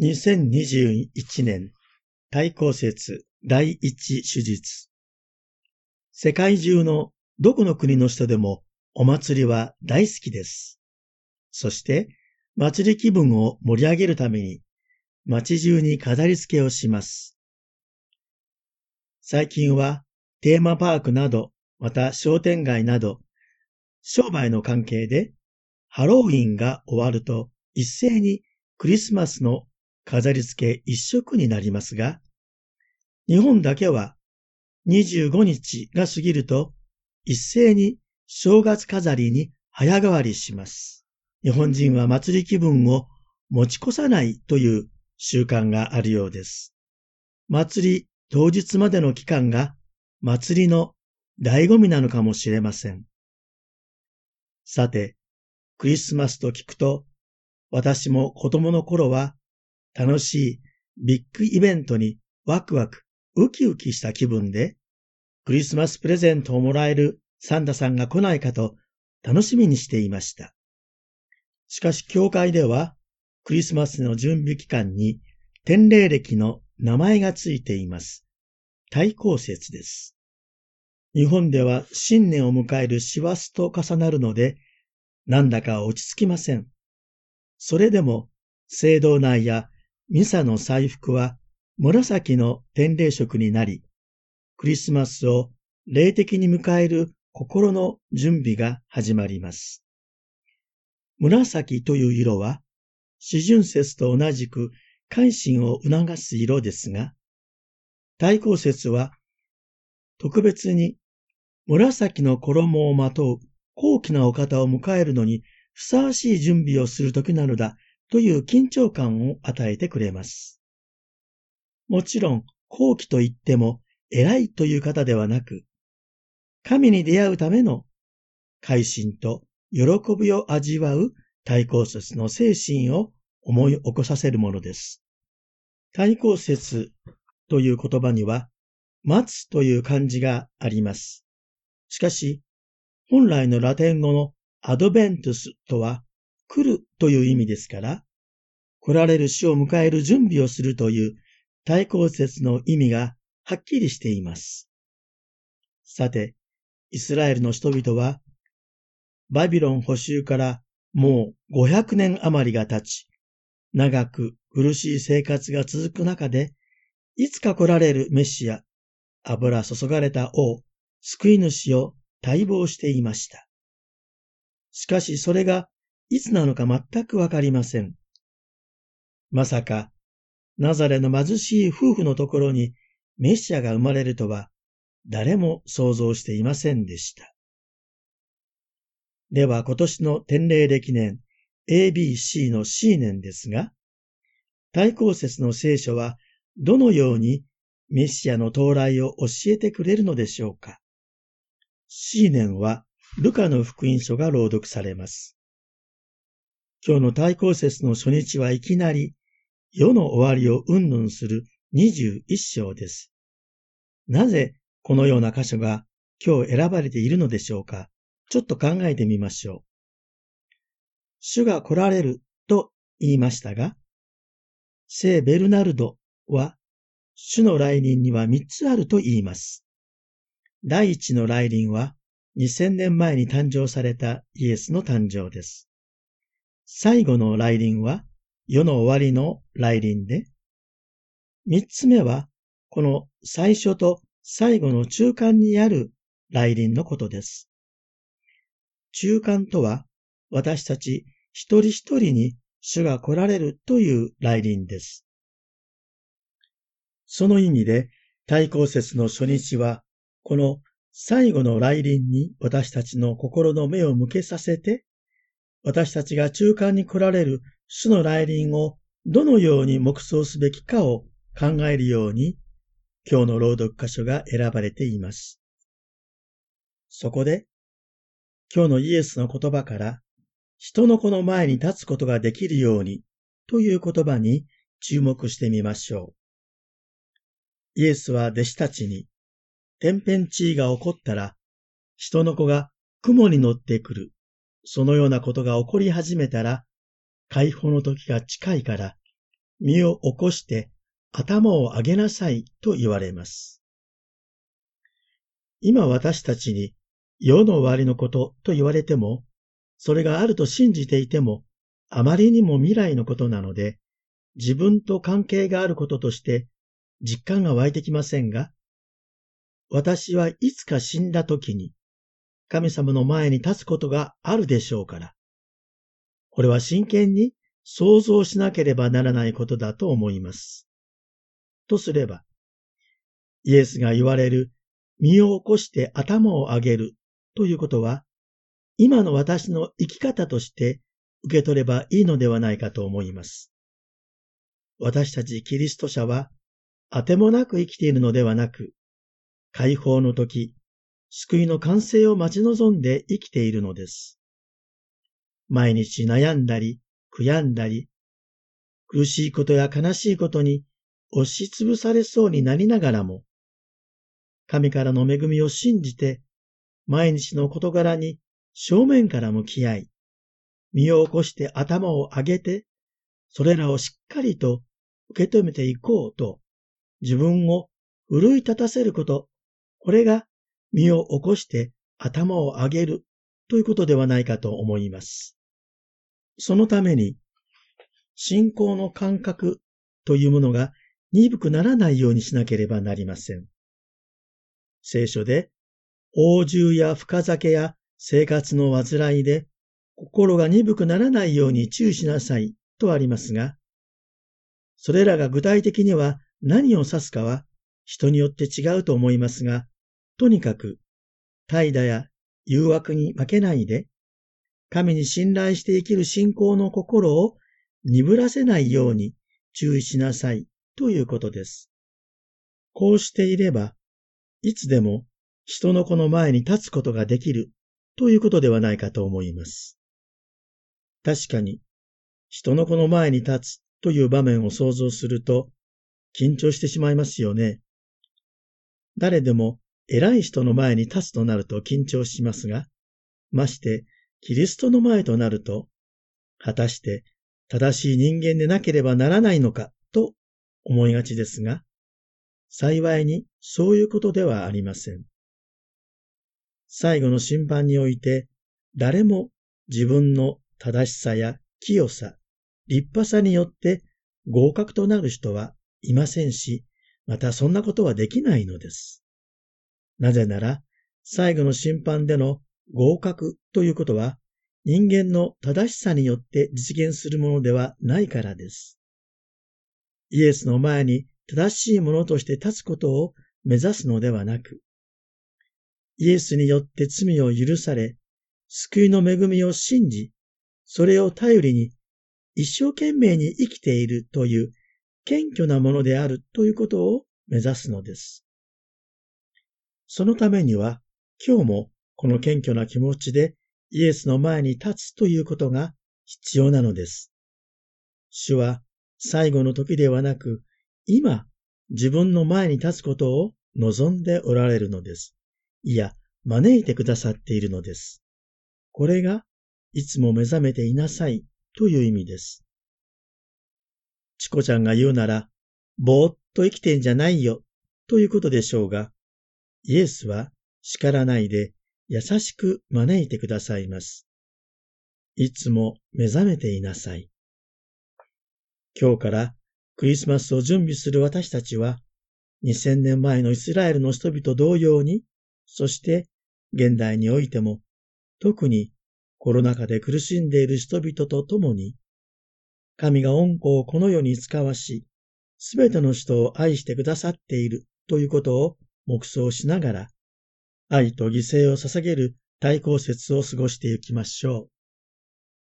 2021年対抗節第一手術世界中のどこの国の人でもお祭りは大好きです。そして祭り気分を盛り上げるために街中に飾り付けをします。最近はテーマパークなど、また商店街など、商売の関係でハロウィンが終わると一斉にクリスマスの飾り付け一色になりますが、日本だけは25日が過ぎると一斉に正月飾りに早変わりします。日本人は祭り気分を持ち越さないという習慣があるようです。祭り当日までの期間が祭りの醍醐味なのかもしれません。さて、クリスマスと聞くと、私も子供の頃は楽しいビッグイベントにワクワク、ウキウキした気分で、クリスマスプレゼントをもらえるサンタさんが来ないかと楽しみにしていました。しかし教会ではクリスマスの準備期間に天霊歴の名前がついています。対抗節です。日本では新年を迎える師走と重なるので、なんだか落ち着きません。それでも、聖堂内やミサの祭服は紫の天霊色になり、クリスマスを霊的に迎える心の準備が始まります。紫という色は、四旬節と同じく改心を促す色ですが、対抗節は特別に紫の衣をまとう高貴なお方を迎えるのにふさわしい準備をする時なのだという緊張感を与えてくれます。もちろん、後期と言っても偉いという方ではなく、神に出会うための改心と喜びを味わう対抗説の精神を思い起こさせるものです。対抗説という言葉には、待つという漢字があります。しかし、本来のラテン語のアドベントスとは来るという意味ですから、来られる死を迎える準備をするという対抗説の意味がはっきりしています。さて、イスラエルの人々は、バビロン捕囚からもう500年余りが経ち、長く苦しい生活が続く中で、いつか来られるメシア、油注がれた王、救い主を待望していました。しかしそれがいつなのか全くわかりません。まさか、ナザレの貧しい夫婦のところにメッシアが生まれるとは誰も想像していませんでした。では今年の天霊歴年 ABC の C 年ですが、対抗説の聖書はどのようにメシアの到来を教えてくれるのでしょうか。C 年はルカの福音書が朗読されます。今日の対抗節の初日はいきなり世の終わりを云々する21章です。なぜこのような箇所が今日選ばれているのでしょうか？ちょっと考えてみましょう。主が来られると言いましたが、聖ベルナルドは主の来臨には三つあると言います。第一の来臨は2000年前に誕生されたイエスの誕生です。最後の来臨は世の終わりの来臨で、三つ目はこの最初と最後の中間にある来臨のことです。中間とは私たち一人一人に主が来られるという来臨です。その意味で対抗節の初日はこの最後の来臨に私たちの心の目を向けさせて私たちが中間に来られる主の来臨をどのように黙想すべきかを考えるように、今日の朗読箇所が選ばれています。そこで、今日のイエスの言葉から、人の子の前に立つことができるようにという言葉に注目してみましょう。イエスは弟子たちに、天変地異が起こったら、人の子が雲に乗ってくるそのようなことが起こり始めたら、解放の時が近いから、身を起こして頭を上げなさいと言われます。今私たちに世の終わりのことと言われても、それがあると信じていても、あまりにも未来のことなので、自分と関係があることとして実感が湧いてきませんが、私はいつか死んだ時に神様の前に立つことがあるでしょうから、これは真剣に想像しなければならないことだと思います。とすれば、イエスが言われる身を起こして頭を上げるということは、今の私の生き方として受け取ればいいのではないかと思います。私たちキリスト者は、あてもなく生きているのではなく、解放の時、救いの完成を待ち望んで生きているのです。毎日悩んだり、悔やんだり、苦しいことや悲しいことに押しつぶされそうになりながらも、神からの恵みを信じて、毎日の事柄に正面から向き合い、身を起こして頭を上げて、それらをしっかりと受け止めていこうと、自分を奮い立たせること、これが身を起こして頭を上げるということではないかと思います。そのために、信仰の感覚というものが鈍くならないようにしなければなりません。聖書で、王獣や深酒や生活の煩いで心が鈍くならないように注意しなさいとありますが、それらが具体的には何を指すかは人によって違うと思いますが、とにかく、怠惰や誘惑に負けないで、神に信頼して生きる信仰の心を鈍らせないように注意しなさいということです。こうしていれば、いつでも人の子の前に立つことができるということではないかと思います。確かに、人の子の前に立つという場面を想像すると、緊張してしまいますよね。誰でも偉い人の前に立つとなると緊張しますが、ましてキリストの前となると、果たして正しい人間でなければならないのかと思いがちですが、幸いにそういうことではありません。最後の審判において、誰も自分の正しさや清さ、立派さによって合格となる人はいませんし、またそんなことはできないのです。なぜなら、最後の審判での合格ということは、人間の正しさによって実現するものではないからです。イエスの前に正しいものとして立つことを目指すのではなく、イエスによって罪を許され、救いの恵みを信じ、それを頼りに一生懸命に生きているという謙虚なものであるということを目指すのです。そのためには、今日もこの謙虚な気持ちでイエスの前に立つということが必要なのです。主は最後の時ではなく、今自分の前に立つことを望んでおられるのです。いや、招いてくださっているのです。これが、いつも目覚めていなさいという意味です。チコちゃんが言うなら、ぼーっと生きてんじゃないよということでしょうが、イエスは叱らないで優しく招いてくださいます。いつも目覚めていなさい。今日からクリスマスを準備する私たちは、2000年前のイスラエルの人々同様に、そして現代においても、特にコロナ禍で苦しんでいる人々と共に、神が恩子をこの世に使わし、すべての人を愛してくださっているということを黙想しながら、愛と犠牲を捧げる対抗説を過ごしていきましょう。